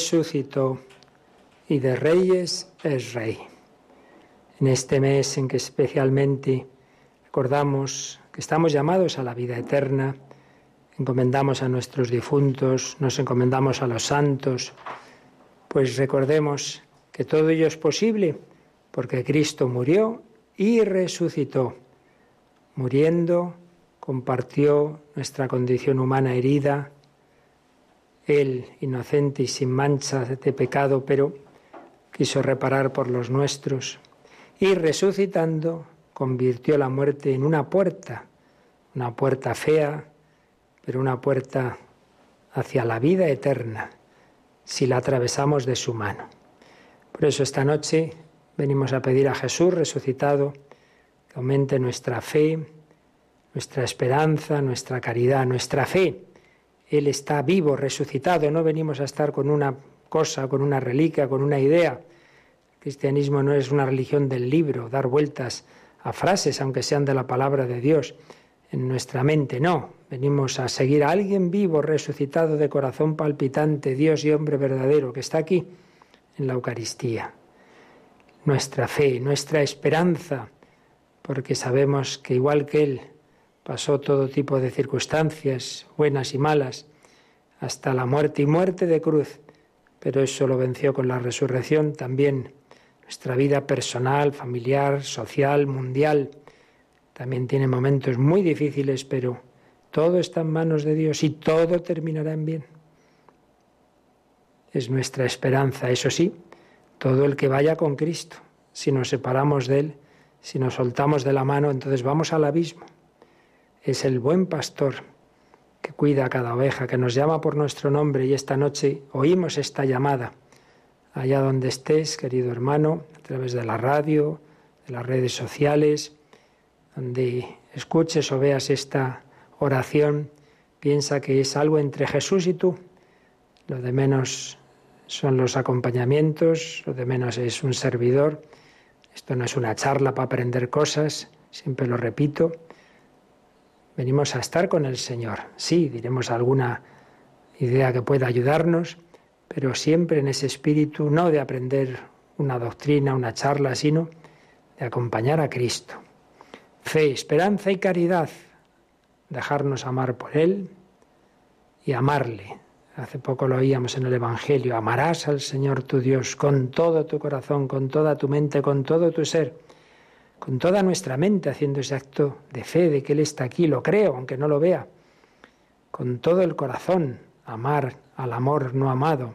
Resucitó y de reyes es rey. En este mes en que especialmente recordamos que estamos llamados a la vida eterna, encomendamos a nuestros difuntos, nos encomendamos a los santos, pues recordemos que todo ello es posible porque Cristo murió y resucitó. Muriendo, compartió nuestra condición humana herida, él, inocente y sin mancha de pecado, pero quiso reparar por los nuestros. Y resucitando, convirtió la muerte en una puerta, una puerta fea, pero una puerta hacia la vida eterna, si la atravesamos de su mano. Por eso esta noche venimos a pedir a Jesús resucitado que aumente nuestra fe, nuestra esperanza, nuestra caridad, nuestra fe él está vivo, resucitado. No venimos a estar con una cosa, con una reliquia, con una idea. El cristianismo no es una religión del libro, dar vueltas a frases, aunque sean de la palabra de Dios, en nuestra mente. No, venimos a seguir a alguien vivo, resucitado de corazón palpitante, Dios y hombre verdadero, que está aquí en la Eucaristía. Nuestra fe, nuestra esperanza, porque sabemos que igual que Él pasó todo tipo de circunstancias, buenas y malas, hasta la muerte y muerte de cruz, pero eso lo venció con la resurrección también. Nuestra vida personal, familiar, social, mundial, también tiene momentos muy difíciles, pero todo está en manos de Dios y todo terminará en bien. Es nuestra esperanza, eso sí, todo el que vaya con Cristo. Si nos separamos de Él, si nos soltamos de la mano, entonces vamos al abismo es el buen pastor que cuida a cada oveja, que nos llama por nuestro nombre y esta noche oímos esta llamada. Allá donde estés, querido hermano, a través de la radio, de las redes sociales, donde escuches o veas esta oración, piensa que es algo entre Jesús y tú. Lo de menos son los acompañamientos, lo de menos es un servidor. Esto no es una charla para aprender cosas, siempre lo repito. Venimos a estar con el Señor. Sí, diremos alguna idea que pueda ayudarnos, pero siempre en ese espíritu no de aprender una doctrina, una charla, sino de acompañar a Cristo. Fe, esperanza y caridad, dejarnos amar por Él y amarle. Hace poco lo oíamos en el Evangelio, amarás al Señor tu Dios con todo tu corazón, con toda tu mente, con todo tu ser con toda nuestra mente haciendo ese acto de fe de que Él está aquí, lo creo, aunque no lo vea, con todo el corazón, amar al amor no amado,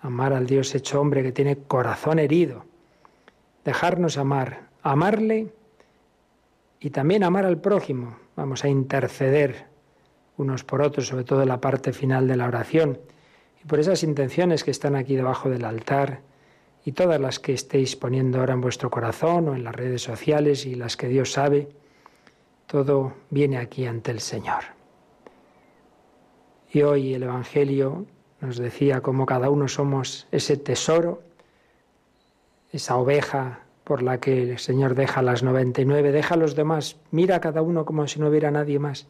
amar al Dios hecho hombre que tiene corazón herido, dejarnos amar, amarle y también amar al prójimo. Vamos a interceder unos por otros, sobre todo en la parte final de la oración. Y por esas intenciones que están aquí debajo del altar, y todas las que estéis poniendo ahora en vuestro corazón o en las redes sociales y las que Dios sabe, todo viene aquí ante el Señor. Y hoy el Evangelio nos decía cómo cada uno somos ese tesoro, esa oveja por la que el Señor deja las 99, deja a los demás, mira a cada uno como si no hubiera nadie más.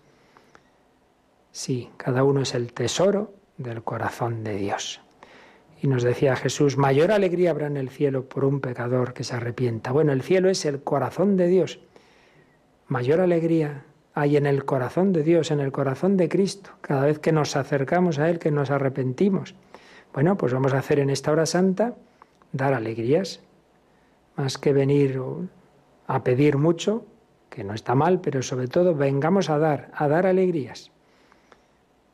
Sí, cada uno es el tesoro del corazón de Dios. Y nos decía Jesús, mayor alegría habrá en el cielo por un pecador que se arrepienta. Bueno, el cielo es el corazón de Dios. Mayor alegría hay en el corazón de Dios, en el corazón de Cristo, cada vez que nos acercamos a Él, que nos arrepentimos. Bueno, pues vamos a hacer en esta hora santa dar alegrías, más que venir a pedir mucho, que no está mal, pero sobre todo vengamos a dar, a dar alegrías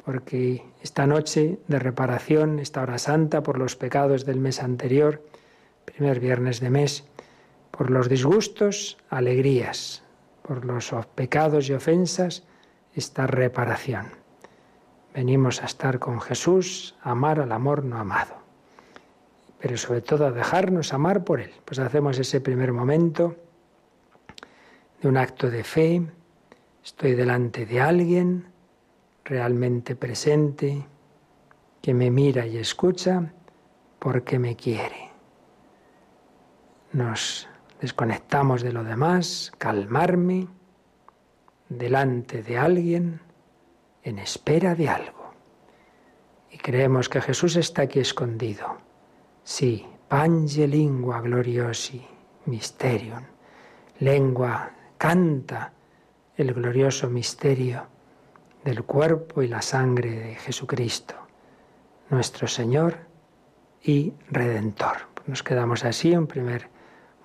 porque esta noche de reparación, esta hora santa por los pecados del mes anterior, primer viernes de mes, por los disgustos, alegrías, por los pecados y ofensas, esta reparación. Venimos a estar con Jesús, amar al amor no amado, pero sobre todo a dejarnos amar por Él. Pues hacemos ese primer momento de un acto de fe, estoy delante de alguien, realmente presente, que me mira y escucha porque me quiere. Nos desconectamos de lo demás, calmarme delante de alguien en espera de algo. Y creemos que Jesús está aquí escondido. Sí, pange lingua gloriosi, mysterium. Lengua canta el glorioso misterio del cuerpo y la sangre de Jesucristo, nuestro Señor y Redentor. Nos quedamos así, un primer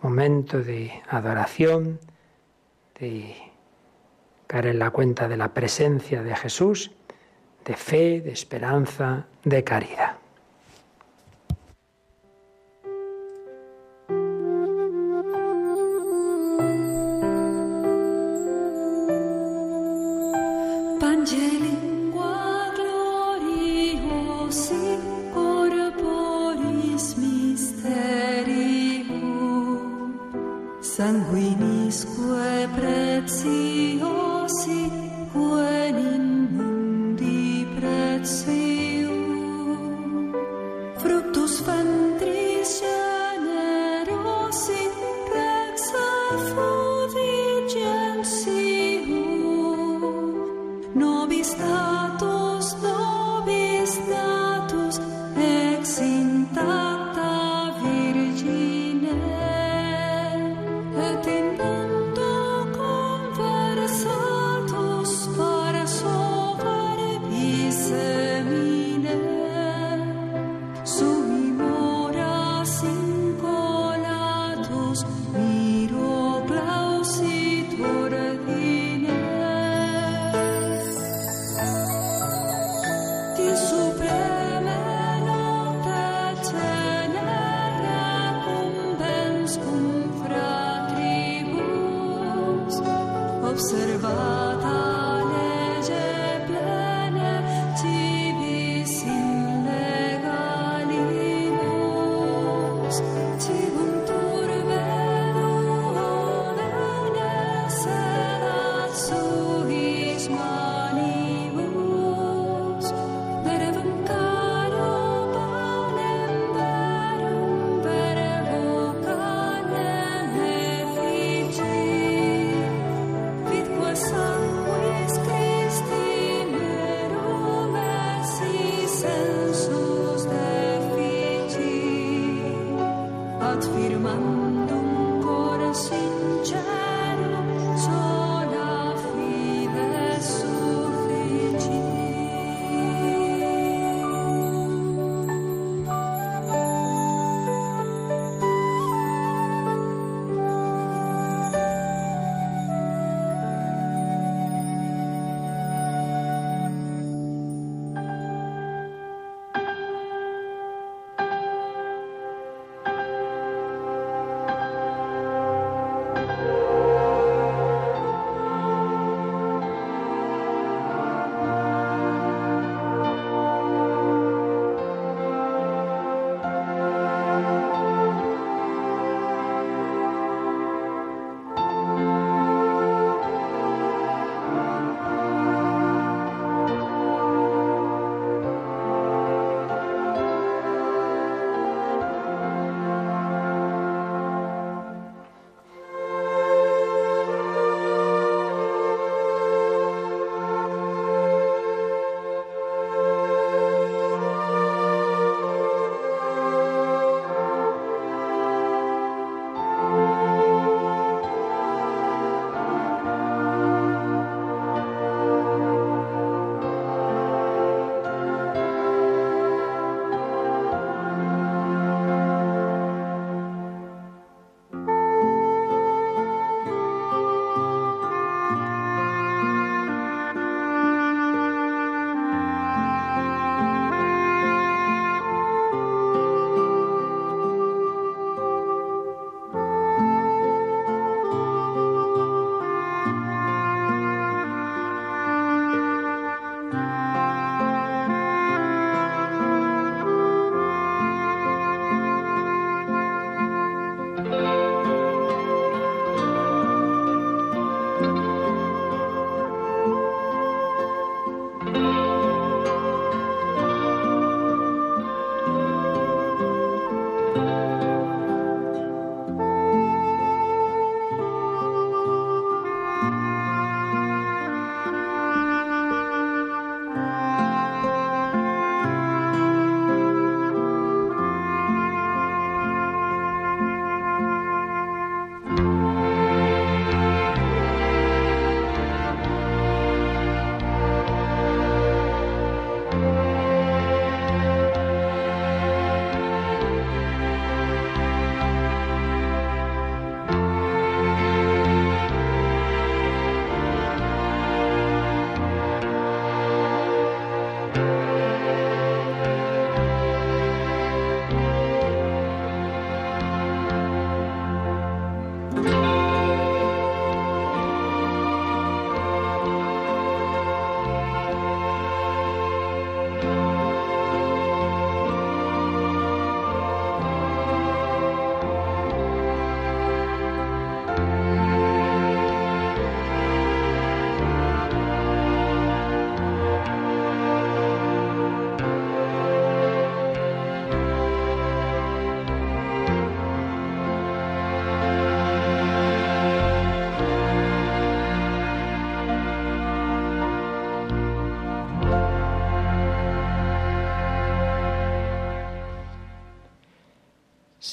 momento de adoración, de caer en la cuenta de la presencia de Jesús, de fe, de esperanza, de caridad. 再回。到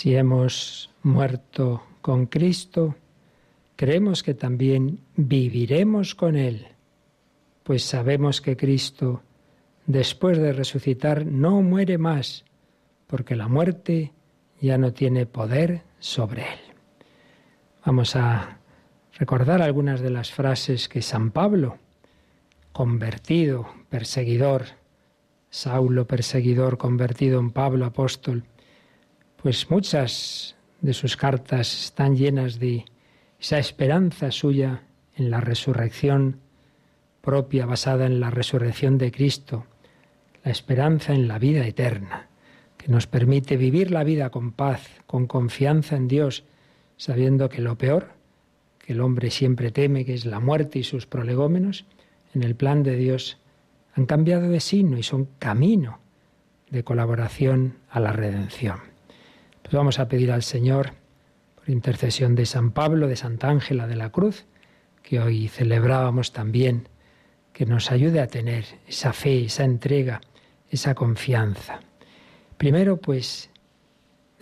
Si hemos muerto con Cristo, creemos que también viviremos con Él, pues sabemos que Cristo, después de resucitar, no muere más, porque la muerte ya no tiene poder sobre Él. Vamos a recordar algunas de las frases que San Pablo, convertido, perseguidor, Saulo perseguidor, convertido en Pablo apóstol, pues muchas de sus cartas están llenas de esa esperanza suya en la resurrección propia basada en la resurrección de Cristo, la esperanza en la vida eterna, que nos permite vivir la vida con paz, con confianza en Dios, sabiendo que lo peor, que el hombre siempre teme, que es la muerte y sus prolegómenos, en el plan de Dios han cambiado de signo y son camino de colaboración a la redención. Pues vamos a pedir al Señor, por intercesión de San Pablo, de Santa Ángela de la Cruz, que hoy celebrábamos también, que nos ayude a tener esa fe, esa entrega, esa confianza. Primero, pues,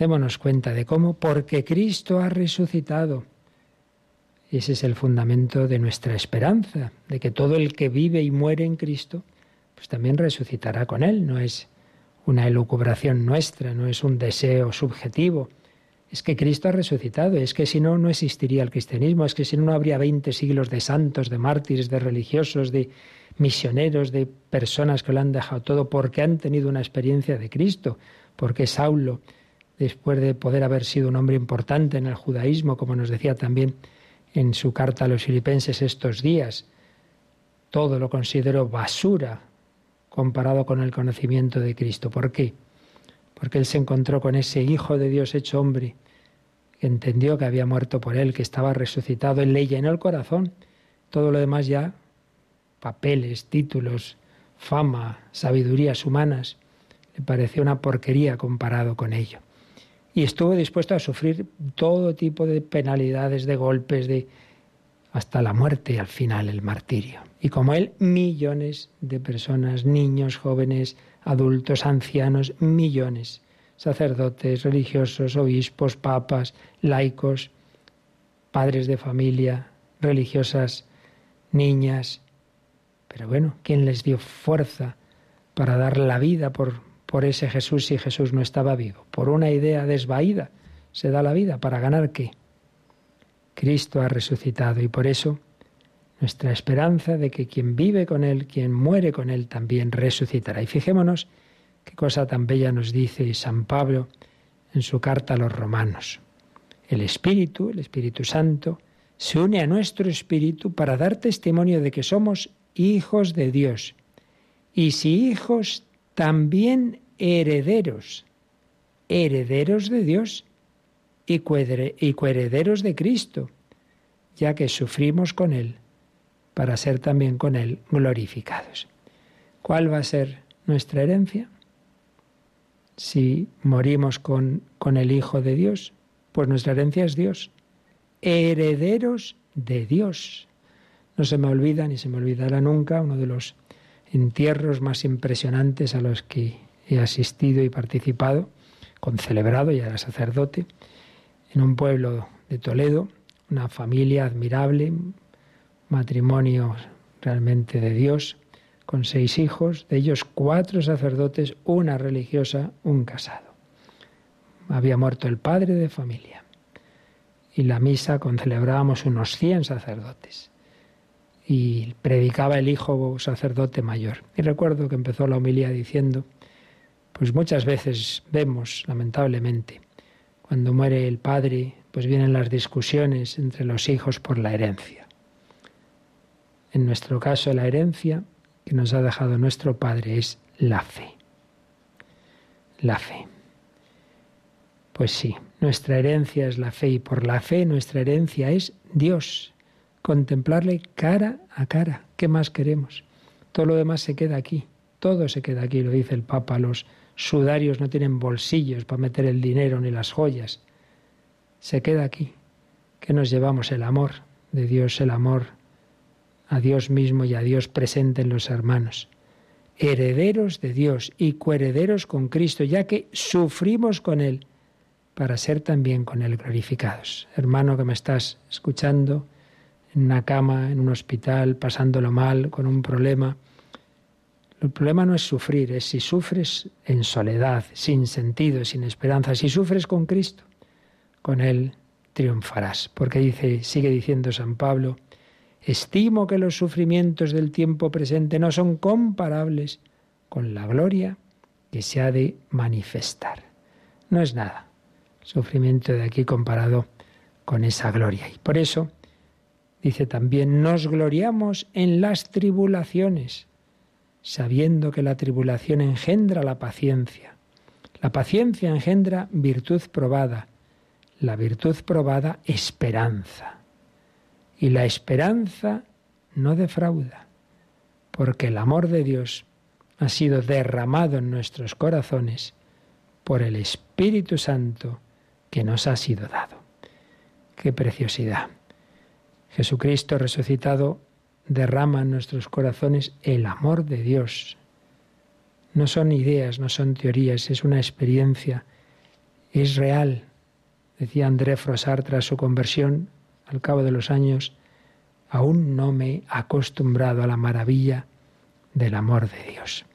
Démonos cuenta de cómo, porque Cristo ha resucitado. Ese es el fundamento de nuestra esperanza, de que todo el que vive y muere en Cristo, pues también resucitará con Él. No es una elucubración nuestra, no es un deseo subjetivo. Es que Cristo ha resucitado, es que si no, no existiría el cristianismo, es que si no, no habría 20 siglos de santos, de mártires, de religiosos, de misioneros, de personas que lo han dejado todo porque han tenido una experiencia de Cristo, porque Saulo, después de poder haber sido un hombre importante en el judaísmo, como nos decía también en su carta a los filipenses estos días, todo lo consideró basura comparado con el conocimiento de Cristo. ¿Por qué? Porque él se encontró con ese Hijo de Dios hecho hombre, que entendió que había muerto por él, que estaba resucitado, él le llenó el corazón. Todo lo demás ya, papeles, títulos, fama, sabidurías humanas, le pareció una porquería comparado con ello. Y estuvo dispuesto a sufrir todo tipo de penalidades, de golpes, de hasta la muerte y al final el martirio. Y como él, millones de personas, niños, jóvenes, adultos, ancianos, millones, sacerdotes, religiosos, obispos, papas, laicos, padres de familia, religiosas, niñas. Pero bueno, ¿quién les dio fuerza para dar la vida por, por ese Jesús si Jesús no estaba vivo? Por una idea desvaída se da la vida para ganar qué? Cristo ha resucitado y por eso nuestra esperanza de que quien vive con Él, quien muere con Él, también resucitará. Y fijémonos qué cosa tan bella nos dice San Pablo en su carta a los romanos. El Espíritu, el Espíritu Santo, se une a nuestro Espíritu para dar testimonio de que somos hijos de Dios. Y si hijos, también herederos, herederos de Dios y coherederos de Cristo, ya que sufrimos con Él, para ser también con Él glorificados. ¿Cuál va a ser nuestra herencia? Si morimos con, con el Hijo de Dios, pues nuestra herencia es Dios. Herederos de Dios. No se me olvida ni se me olvidará nunca uno de los entierros más impresionantes a los que he asistido y participado, concelebrado, ya era sacerdote, en un pueblo de Toledo, una familia admirable, matrimonio realmente de Dios, con seis hijos, de ellos cuatro sacerdotes, una religiosa, un casado. Había muerto el padre de familia. Y la misa celebrábamos unos 100 sacerdotes. Y predicaba el hijo sacerdote mayor. Y recuerdo que empezó la homilía diciendo, pues muchas veces vemos, lamentablemente, cuando muere el padre, pues vienen las discusiones entre los hijos por la herencia. En nuestro caso, la herencia que nos ha dejado nuestro padre es la fe. La fe. Pues sí, nuestra herencia es la fe y por la fe nuestra herencia es Dios. Contemplarle cara a cara. ¿Qué más queremos? Todo lo demás se queda aquí. Todo se queda aquí, lo dice el Papa los sudarios no tienen bolsillos para meter el dinero ni las joyas. Se queda aquí, que nos llevamos el amor de Dios, el amor a Dios mismo y a Dios presente en los hermanos. Herederos de Dios y coherederos con Cristo, ya que sufrimos con Él para ser también con Él glorificados. Hermano que me estás escuchando, en una cama, en un hospital, pasándolo mal, con un problema, el problema no es sufrir, es si sufres en soledad, sin sentido, sin esperanza. Si sufres con Cristo, con Él triunfarás. Porque dice, sigue diciendo San Pablo, estimo que los sufrimientos del tiempo presente no son comparables con la gloria que se ha de manifestar. No es nada sufrimiento de aquí comparado con esa gloria. Y por eso dice también, nos gloriamos en las tribulaciones sabiendo que la tribulación engendra la paciencia. La paciencia engendra virtud probada, la virtud probada esperanza. Y la esperanza no defrauda, porque el amor de Dios ha sido derramado en nuestros corazones por el Espíritu Santo que nos ha sido dado. Qué preciosidad. Jesucristo resucitado derrama en nuestros corazones el amor de Dios. No son ideas, no son teorías, es una experiencia es real. Decía André Frossard tras su conversión, al cabo de los años, aún no me he acostumbrado a la maravilla del amor de Dios.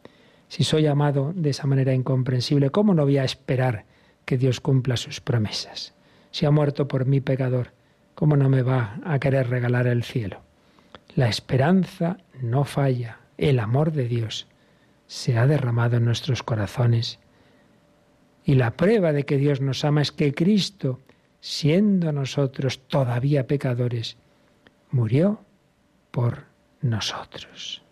Si soy amado de esa manera incomprensible, ¿cómo no voy a esperar que Dios cumpla sus promesas? Si ha muerto por mí pecador, ¿cómo no me va a querer regalar el cielo? La esperanza no falla, el amor de Dios se ha derramado en nuestros corazones. Y la prueba de que Dios nos ama es que Cristo, siendo nosotros todavía pecadores, murió por nosotros.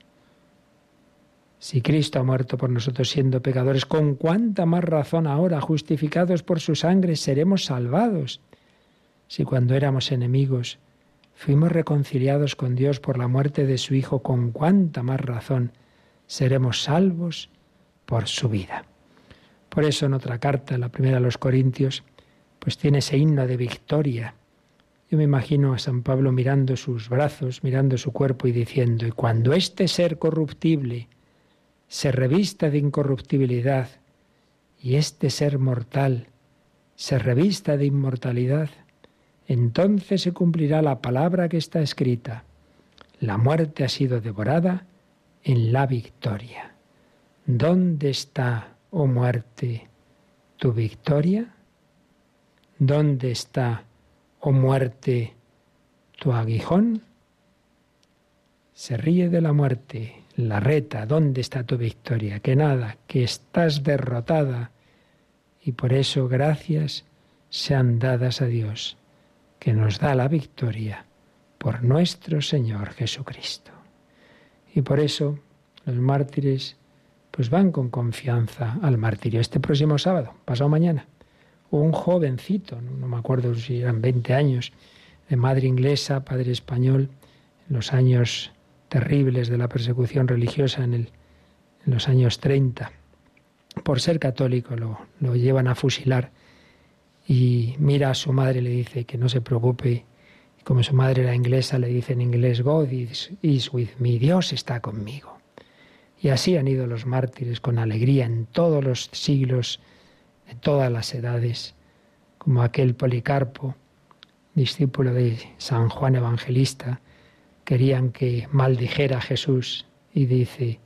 Si Cristo ha muerto por nosotros siendo pecadores, ¿con cuánta más razón ahora, justificados por su sangre, seremos salvados? Si cuando éramos enemigos fuimos reconciliados con Dios por la muerte de su Hijo, ¿con cuánta más razón seremos salvos por su vida? Por eso en otra carta, la primera a los Corintios, pues tiene ese himno de victoria. Yo me imagino a San Pablo mirando sus brazos, mirando su cuerpo y diciendo, y cuando este ser corruptible, se revista de incorruptibilidad y este ser mortal se revista de inmortalidad, entonces se cumplirá la palabra que está escrita. La muerte ha sido devorada en la victoria. ¿Dónde está, oh muerte, tu victoria? ¿Dónde está, oh muerte, tu aguijón? Se ríe de la muerte, la reta, ¿dónde está tu victoria? Que nada, que estás derrotada. Y por eso gracias sean dadas a Dios, que nos da la victoria por nuestro Señor Jesucristo. Y por eso los mártires pues van con confianza al martirio. Este próximo sábado, pasado mañana, un jovencito, no me acuerdo si eran 20 años, de madre inglesa, padre español, en los años terribles de la persecución religiosa en, el, en los años 30. Por ser católico lo, lo llevan a fusilar y mira a su madre y le dice que no se preocupe. Como su madre era inglesa, le dice en inglés, God is, is with me, Dios está conmigo. Y así han ido los mártires con alegría en todos los siglos, en todas las edades, como aquel Policarpo, discípulo de San Juan Evangelista, querían que maldijera a Jesús y dice,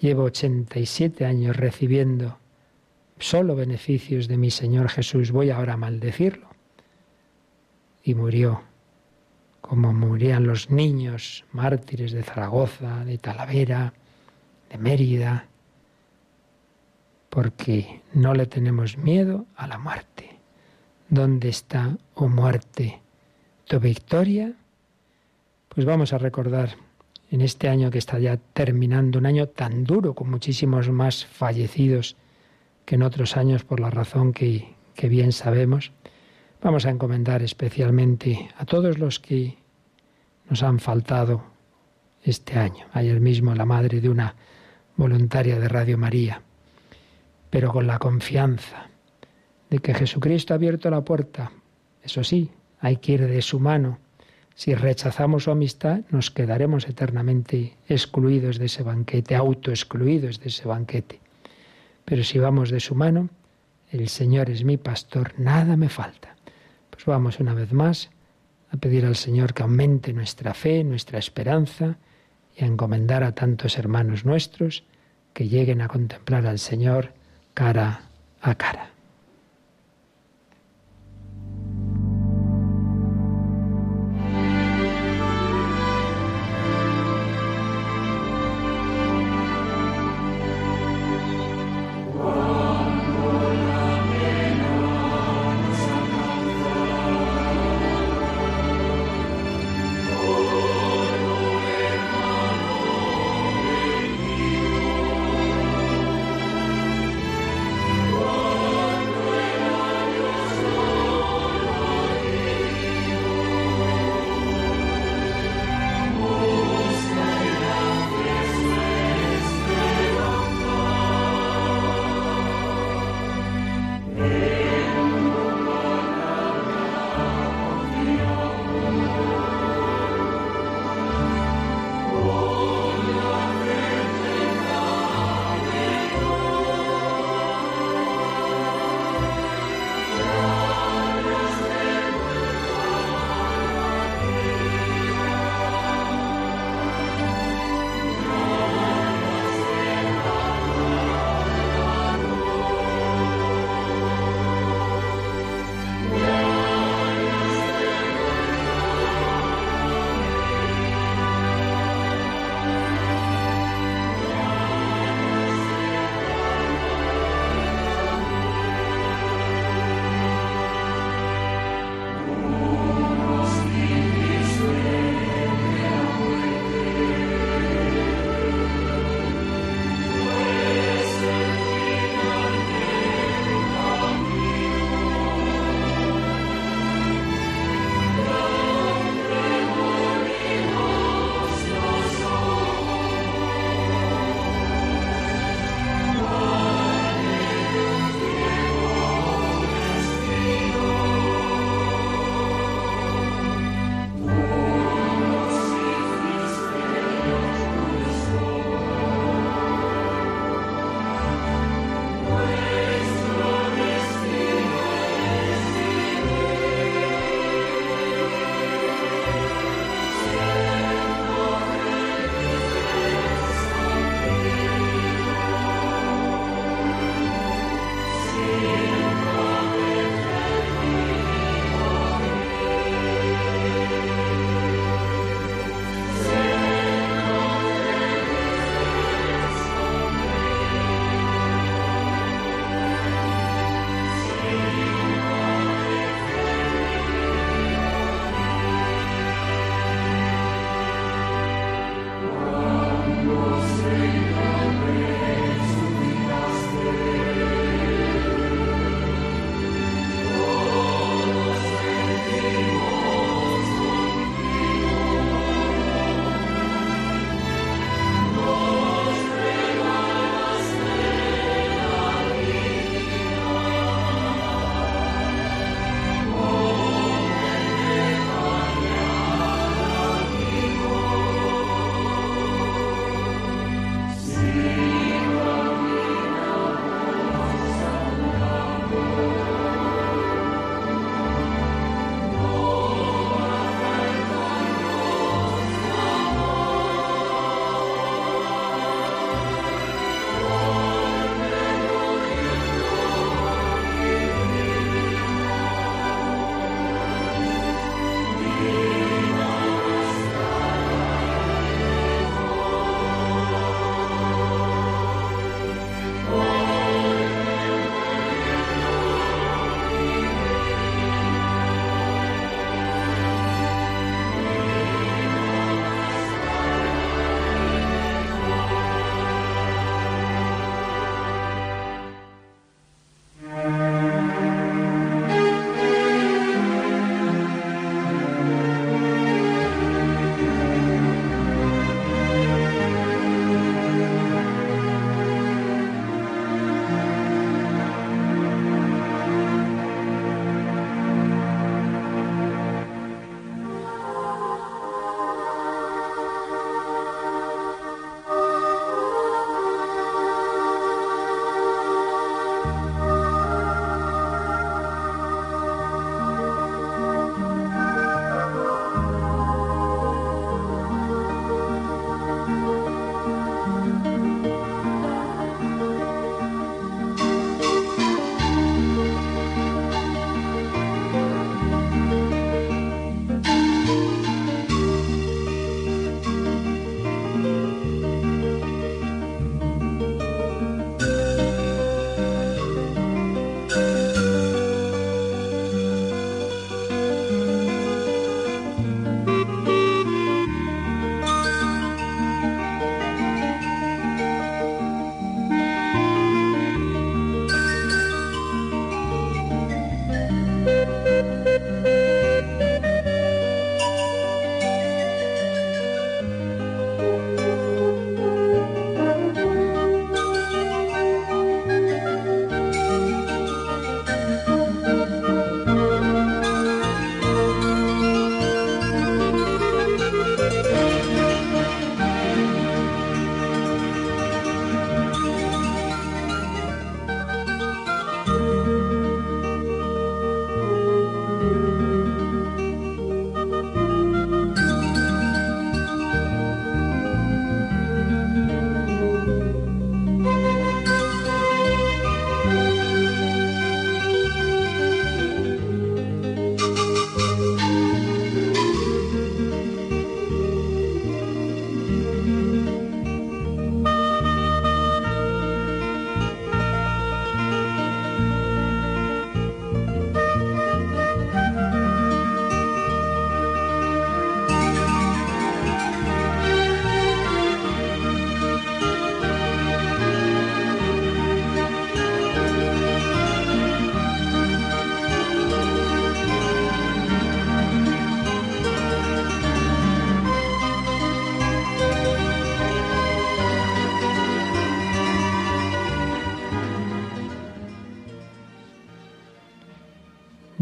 llevo 87 años recibiendo solo beneficios de mi Señor Jesús, voy ahora a maldecirlo. Y murió, como morían los niños mártires de Zaragoza, de Talavera, de Mérida, porque no le tenemos miedo a la muerte. ¿Dónde está, oh muerte, tu victoria? Pues vamos a recordar en este año que está ya terminando, un año tan duro, con muchísimos más fallecidos que en otros años por la razón que, bien sabemos, vamos a encomendar especialmente a todos los que nos han faltado este año. Ayer mismo la madre de una voluntaria de Radio María, pero con la confianza de que Jesucristo ha abierto la puerta. Eso sí, hay que ir de su mano si rechazamos su amistad, nos quedaremos eternamente excluidos de ese banquete, autoexcluidos de ese banquete. Pero si vamos de su mano, el Señor es mi pastor, nada me falta. Pues vamos una vez más a pedir al Señor que aumente nuestra fe, nuestra esperanza y a encomendar a tantos hermanos nuestros que lleguen a contemplar al Señor cara a cara. Oh.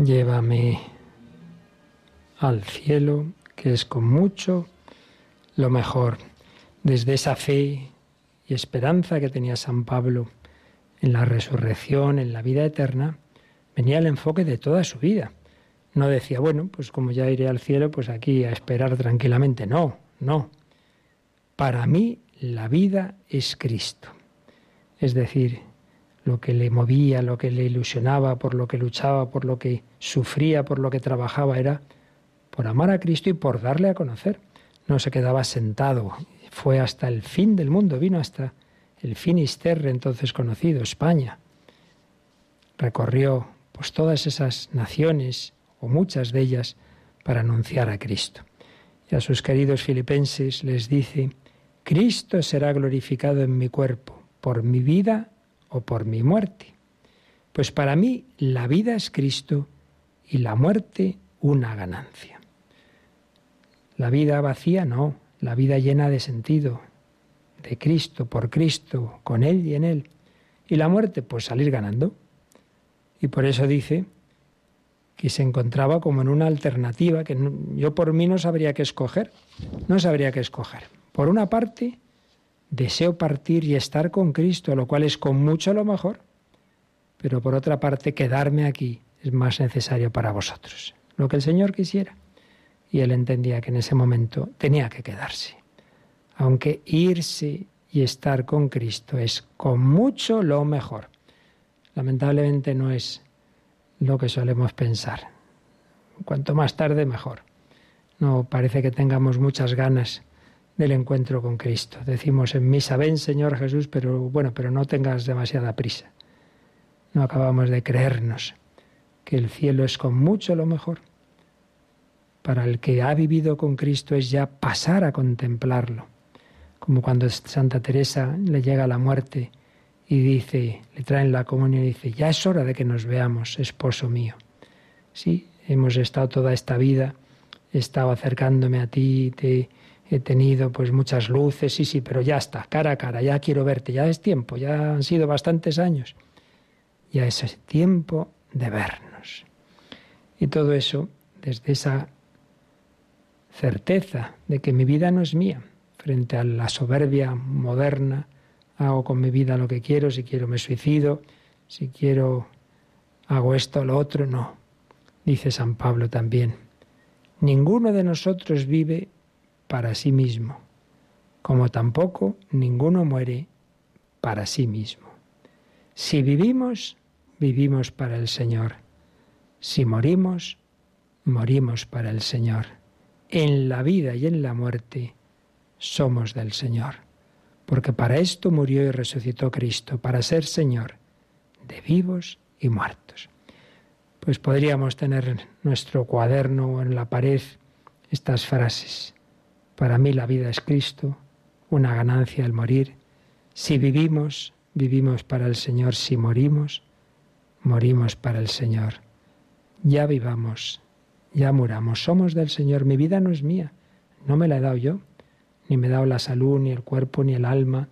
Llévame al cielo, que es con mucho lo mejor. Desde esa fe y esperanza que tenía San Pablo en la resurrección, en la vida eterna, venía el enfoque de toda su vida. No decía, bueno, pues como ya iré al cielo, pues aquí a esperar tranquilamente. No, no. Para mí la vida es Cristo. Es decir, lo que le movía, lo que le ilusionaba, por lo que luchaba, por lo que sufría, por lo que trabajaba, era por amar a Cristo y por darle a conocer. No se quedaba sentado, fue hasta el fin del mundo, vino hasta el Finisterre entonces conocido, España. Recorrió pues todas esas naciones o muchas de ellas para anunciar a Cristo. Y a sus queridos filipenses les dice, Cristo será glorificado en mi cuerpo, por mi vida o por mi muerte. Pues para mí la vida es Cristo y la muerte una ganancia. La vida vacía no, la vida llena de sentido, de Cristo, por Cristo, con Él y en Él. Y la muerte, pues salir ganando. Y por eso dice que se encontraba como en una alternativa que yo por mí no sabría qué escoger, no sabría qué escoger. Por una parte, deseo partir y estar con Cristo, lo cual es con mucho lo mejor, pero por otra parte, quedarme aquí es más necesario para vosotros, lo que el Señor quisiera. Y él entendía que en ese momento tenía que quedarse aunque irse y estar con Cristo es con mucho lo mejor. Lamentablemente no es lo que solemos pensar. Cuanto más tarde, mejor. No parece que tengamos muchas ganas del encuentro con Cristo. Decimos en misa, ven Señor Jesús, pero bueno, pero no tengas demasiada prisa. No acabamos de creernos que el cielo es con mucho lo mejor. Para el que ha vivido con Cristo es ya pasar a contemplarlo como cuando Santa Teresa le llega la muerte y dice, le traen la comunión y dice, ya es hora de que nos veamos, esposo mío. Sí, hemos estado toda esta vida, he estado acercándome a ti, te he tenido pues muchas luces, sí, sí, pero ya está, cara a cara, ya quiero verte, ya es tiempo, ya han sido bastantes años. Ya es tiempo de vernos. Y todo eso desde esa certeza de que mi vida no es mía, frente a la soberbia moderna. Hago con mi vida lo que quiero, si quiero me suicido, si quiero hago esto o lo otro, no. Dice San Pablo también. Ninguno de nosotros vive para sí mismo, como tampoco ninguno muere para sí mismo. Si vivimos, vivimos para el Señor. Si morimos, morimos para el Señor. En la vida y en la muerte somos del Señor. Porque para esto murió y resucitó Cristo, para ser Señor de vivos y muertos. Pues podríamos tener en nuestro cuaderno o en la pared estas frases. Para mí la vida es Cristo, una ganancia el morir. Si vivimos, vivimos para el Señor. Si morimos, morimos para el Señor. Ya vivamos, ya muramos. Somos del Señor. Mi vida no es mía. No me la he dado yo ni me he dado la salud, ni el cuerpo, ni el alma,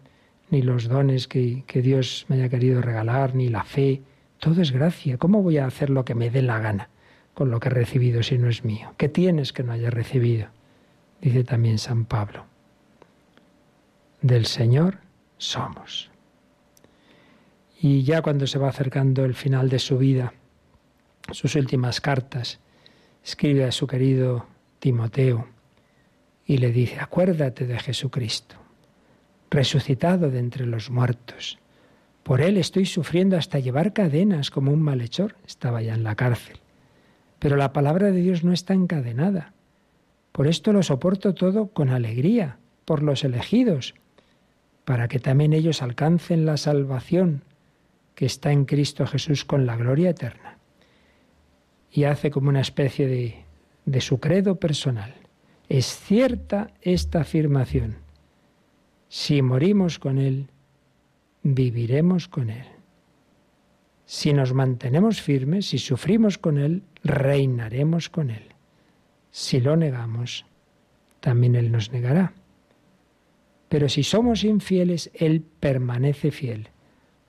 ni los dones que, que Dios me haya querido regalar, ni la fe. Todo es gracia. ¿Cómo voy a hacer lo que me dé la gana con lo que he recibido si no es mío? ¿Qué tienes que no hayas recibido? Dice también San Pablo. Del Señor somos. Y ya cuando se va acercando el final de su vida, sus últimas cartas, escribe a su querido Timoteo, y le dice, acuérdate de Jesucristo, resucitado de entre los muertos. Por él estoy sufriendo hasta llevar cadenas como un malhechor. Estaba ya en la cárcel. Pero la palabra de Dios no está encadenada. Por esto lo soporto todo con alegría, por los elegidos, para que también ellos alcancen la salvación que está en Cristo Jesús con la gloria eterna. Y hace como una especie de, de su credo personal. Es cierta esta afirmación. Si morimos con Él, viviremos con Él. Si nos mantenemos firmes, si sufrimos con Él, reinaremos con Él. Si lo negamos, también Él nos negará. Pero si somos infieles, Él permanece fiel,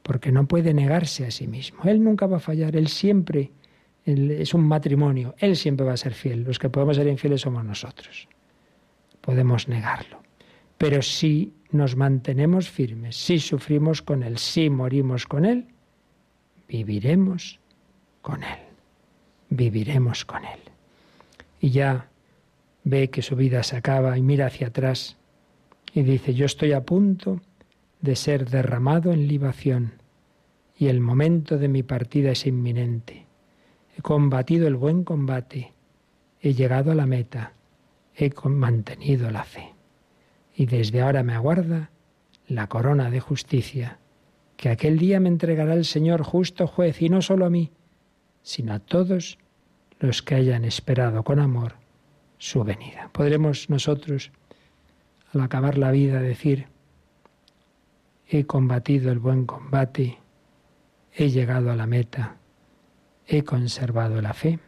porque no puede negarse a sí mismo. Él nunca va a fallar, Él siempre es un matrimonio. Él siempre va a ser fiel. Los que podemos ser infieles somos nosotros. Podemos negarlo. Pero si nos mantenemos firmes, si sufrimos con Él, si morimos con Él, viviremos con Él. Viviremos con Él. Y ya ve que su vida se acaba y mira hacia atrás y dice, yo estoy a punto de ser derramado en libación y el momento de mi partida es inminente. He combatido el buen combate, he llegado a la meta, he mantenido la fe. Y desde ahora me aguarda la corona de justicia, que aquel día me entregará el Señor justo juez, y no solo a mí, sino a todos los que hayan esperado con amor su venida. Podremos nosotros, al acabar la vida, decir, he combatido el buen combate, he llegado a la meta, he conservado la fe.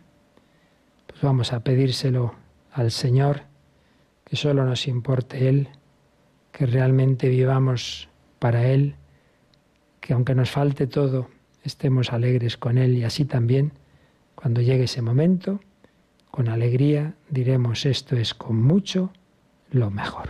Pues vamos a pedírselo al Señor, que solo nos importe Él, que realmente vivamos para Él, que aunque nos falte todo, estemos alegres con Él y así también, cuando llegue ese momento, con alegría diremos esto es con mucho lo mejor.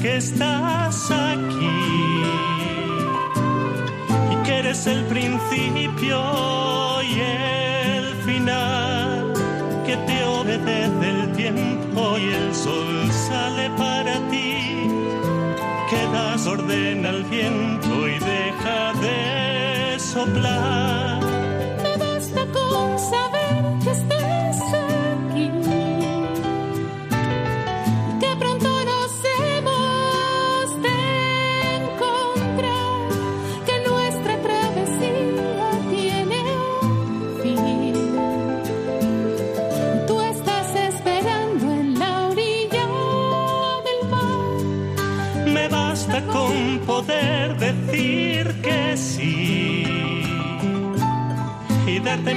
que estás aquí y que eres el principio y el final, que te obedece el tiempo y el sol sale para ti, que das orden al viento y deja de soplar.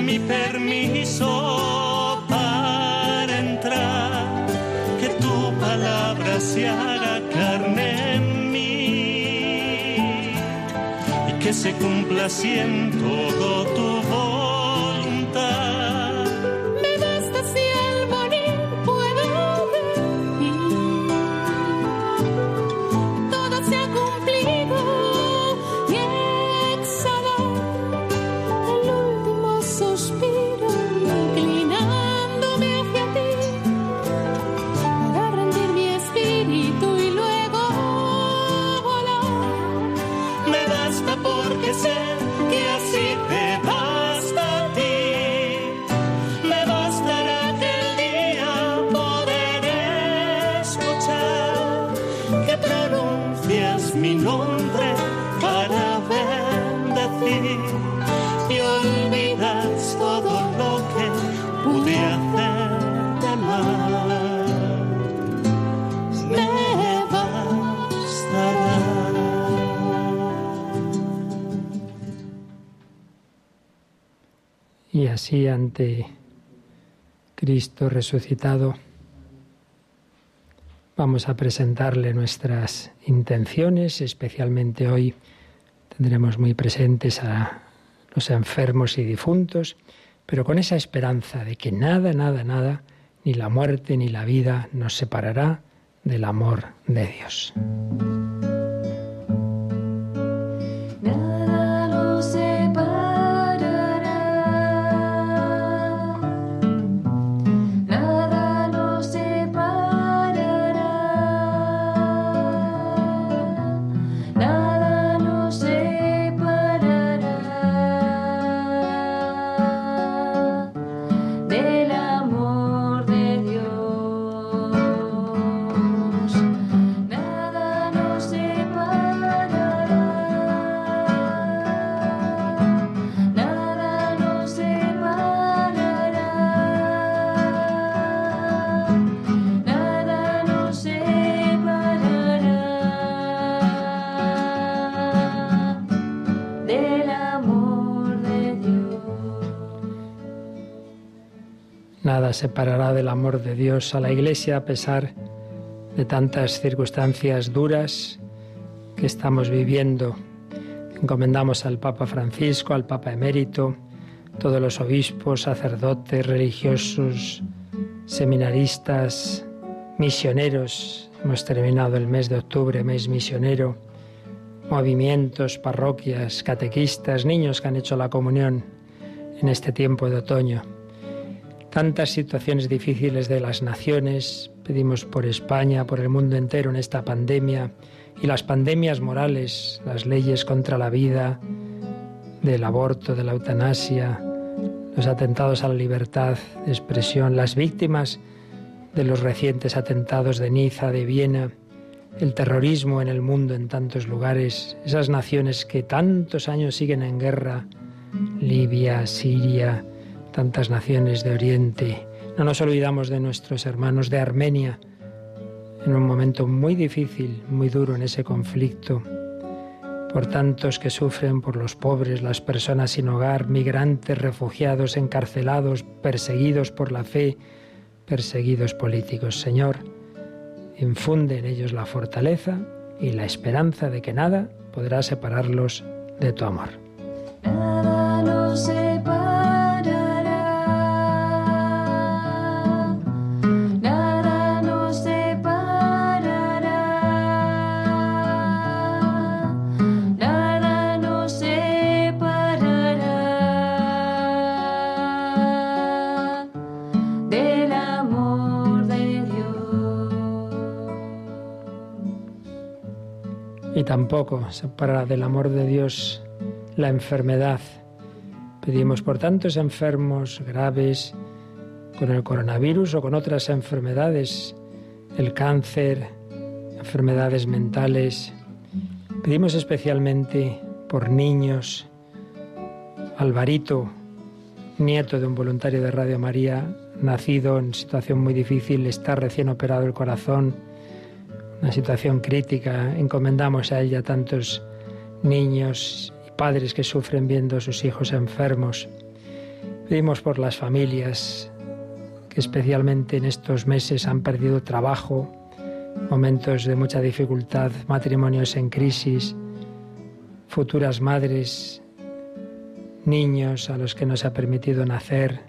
Mi permiso para entrar, que tu palabra se haga carne en mí y que se cumpla en todo así ante Cristo resucitado vamos a presentarle nuestras intenciones, especialmente hoy tendremos muy presentes a los enfermos y difuntos, pero con esa esperanza de que nada, nada, nada, ni la muerte ni la vida nos separará del amor de Dios. Separará del amor de Dios a la Iglesia a pesar de tantas circunstancias duras que estamos viviendo. Encomendamos al Papa Francisco, al Papa Emérito, todos los obispos, sacerdotes, religiosos, seminaristas, misioneros. Hemos terminado el mes de octubre, mes misionero. Movimientos, parroquias, catequistas, niños que han hecho la comunión en este tiempo de otoño tantas situaciones difíciles de las naciones, pedimos por España, por el mundo entero en esta pandemia y las pandemias morales, las leyes contra la vida, del aborto, de la eutanasia, los atentados a la libertad de expresión, las víctimas de los recientes atentados de Niza, de Viena, el terrorismo en el mundo en tantos lugares, esas naciones que tantos años siguen en guerra, Libia, Siria, tantas naciones de Oriente. No nos olvidamos de nuestros hermanos de Armenia, en un momento muy difícil, muy duro en ese conflicto, por tantos que sufren, por los pobres, las personas sin hogar, migrantes, refugiados, encarcelados, perseguidos por la fe, perseguidos políticos. Señor, infunde en ellos la fortaleza y la esperanza de que nada podrá separarlos de tu amor. Tampoco separará del amor de Dios la enfermedad. Pedimos por tantos enfermos graves con el coronavirus o con otras enfermedades, el cáncer, enfermedades mentales. Pedimos especialmente por niños. Alvarito, nieto de un voluntario de Radio María, nacido en situación muy difícil, está recién operado el corazón una situación crítica. Encomendamos a ella tantos niños y padres que sufren viendo a sus hijos enfermos. Pedimos por las familias que especialmente en estos meses han perdido trabajo, momentos de mucha dificultad, matrimonios en crisis, futuras madres, niños a los que no se ha permitido nacer,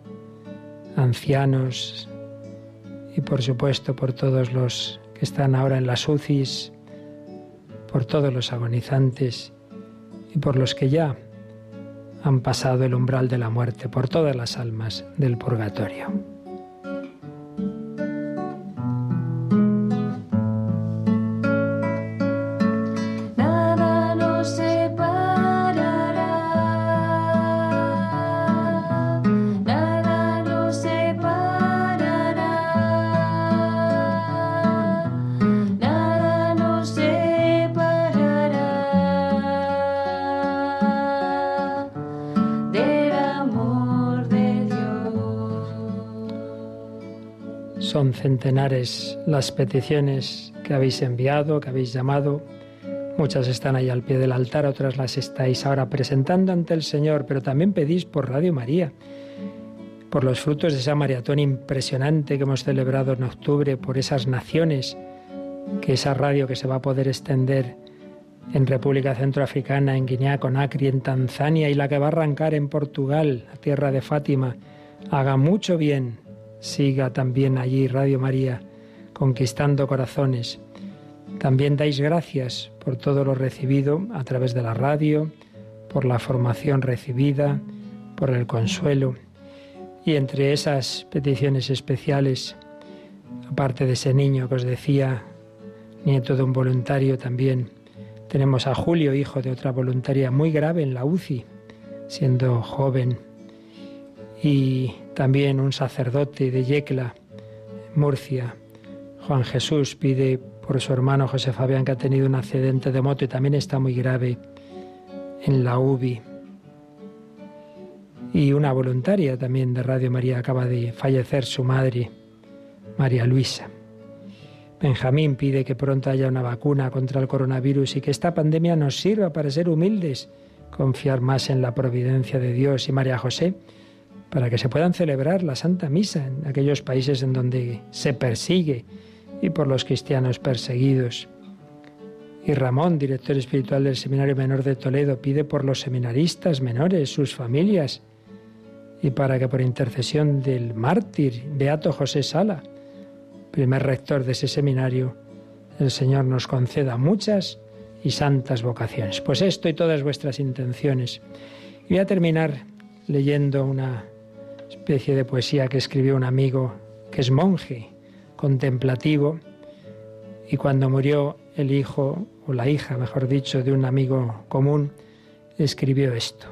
ancianos y por supuesto por todos los que están ahora en las UCIs, por todos los agonizantes y por los que ya han pasado el umbral de la muerte, por todas las almas del purgatorio. Las peticiones que habéis enviado, que habéis llamado. Muchas están ahí al pie del altar, otras las estáis ahora presentando ante el Señor, pero también pedís por Radio María. por los frutos de esa maratón impresionante que hemos celebrado en octubre, por esas naciones, que esa radio que se va a poder extender en República Centroafricana, en Guinea Conakry, en Tanzania y la que va a arrancar en Portugal, la tierra de Fátima, haga mucho bien. Siga también allí Radio María conquistando corazones. También dais gracias por todo lo recibido a través de la radio, por la formación recibida, por el consuelo. Y entre esas peticiones especiales, aparte de ese niño que os decía, nieto de un voluntario también, tenemos a Julio, hijo de otra voluntaria muy grave en la UCI, siendo joven. Y también un sacerdote de Yecla, Murcia. Juan Jesús pide por su hermano José Fabián que ha tenido un accidente de moto y también está muy grave en la UBI. Y una voluntaria también de Radio María acaba de fallecer su madre, María Luisa. Benjamín pide que pronto haya una vacuna contra el coronavirus y que esta pandemia nos sirva para ser humildes, confiar más en la providencia de Dios y María José, para que se puedan celebrar la Santa Misa en aquellos países en donde se persigue y por los cristianos perseguidos. Y Ramón, director espiritual del Seminario Menor de Toledo, pide por los seminaristas menores, sus familias, y para que por intercesión del mártir Beato José Sala, primer rector de ese seminario, el Señor nos conceda muchas y santas vocaciones. Pues esto y todas vuestras intenciones. Y voy a terminar leyendo una especie de poesía que escribió un amigo que es monje, contemplativo, y cuando murió el hijo o la hija, mejor dicho, de un amigo común, escribió esto.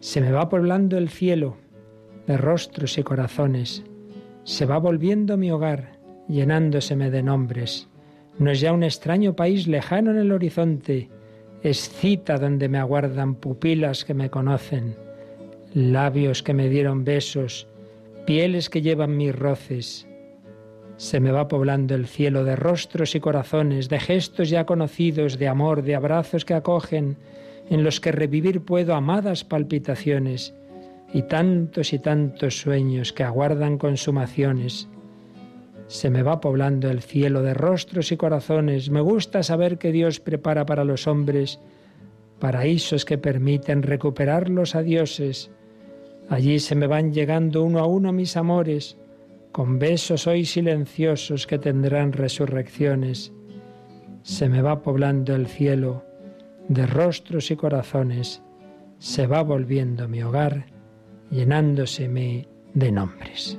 Se me va poblando el cielo de rostros y corazones, se va volviendo mi hogar, llenándoseme de nombres. No es ya un extraño país lejano en el horizonte, es cita donde me aguardan pupilas que me conocen, labios que me dieron besos, pieles que llevan mis roces, se me va poblando el cielo de rostros y corazones, de gestos ya conocidos, de amor, de abrazos que acogen, en los que revivir puedo amadas palpitaciones, y tantos y tantos sueños que aguardan consumaciones. Se me va poblando el cielo de rostros y corazones. Me gusta saber que Dios prepara para los hombres paraísos que permiten recuperar los adioses. Allí se me van llegando uno a uno mis amores, con besos hoy silenciosos que tendrán resurrecciones. Se me va poblando el cielo de rostros y corazones, se va volviendo mi hogar, llenándoseme de nombres.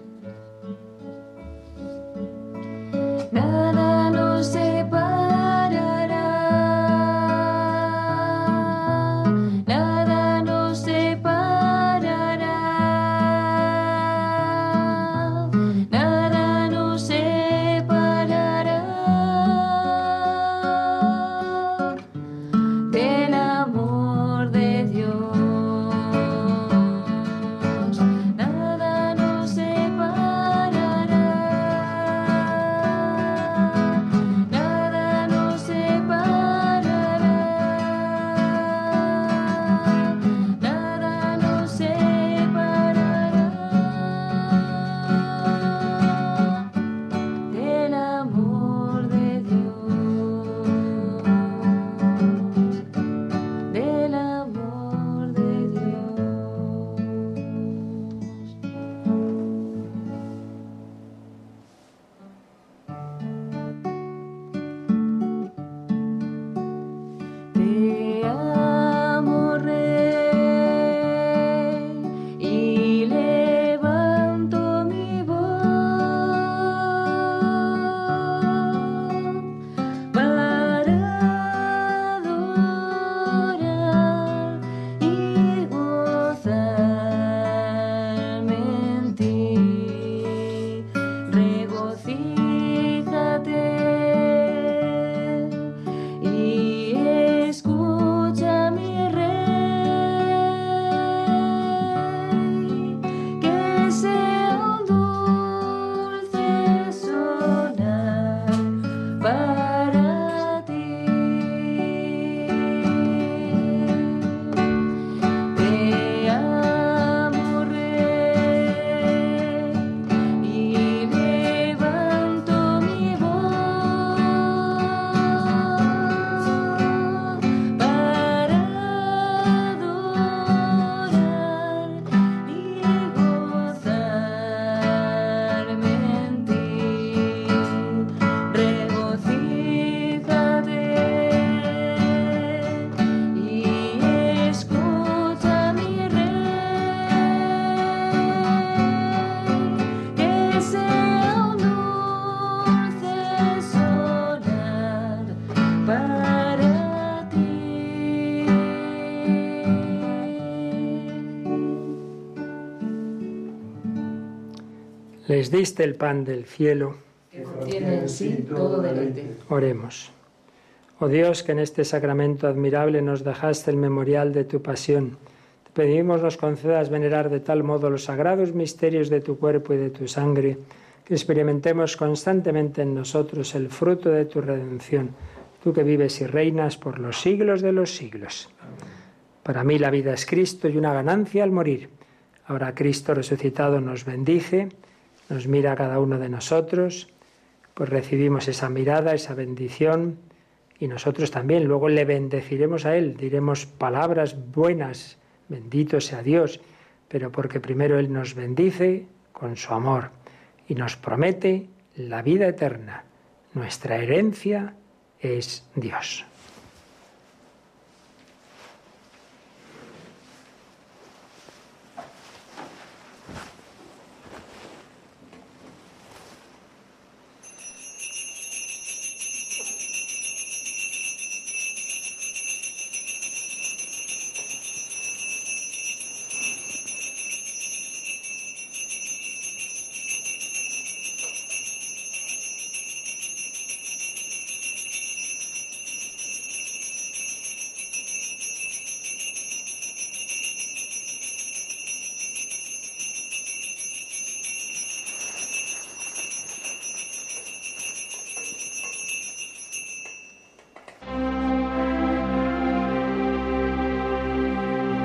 Les diste el pan del cielo. que contiene en sí todo deleite. Oremos. Oh Dios, que en este sacramento admirable nos dejaste el memorial de tu pasión. Te pedimos nos concedas venerar de tal modo los sagrados misterios de tu cuerpo y de tu sangre, que experimentemos constantemente en nosotros el fruto de tu redención, tú que vives y reinas por los siglos de los siglos. Para mí la vida es Cristo y una ganancia al morir. Ahora Cristo resucitado nos bendice, nos mira a cada uno de nosotros, pues recibimos esa mirada, esa bendición y nosotros también. Luego le bendeciremos a Él, diremos palabras buenas, bendito sea Dios, pero porque primero Él nos bendice con su amor y nos promete la vida eterna. Nuestra herencia es Dios.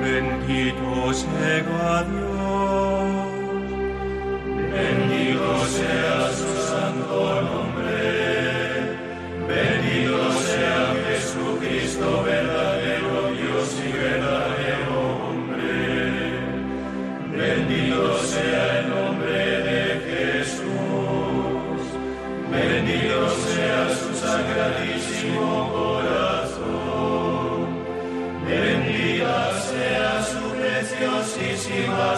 Bendito sea Dios, bendito sea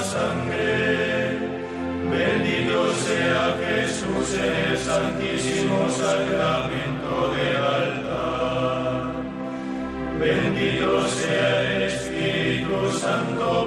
sangre, bendito sea Jesús en el santísimo sacramento del altar, bendito sea el Espíritu Santo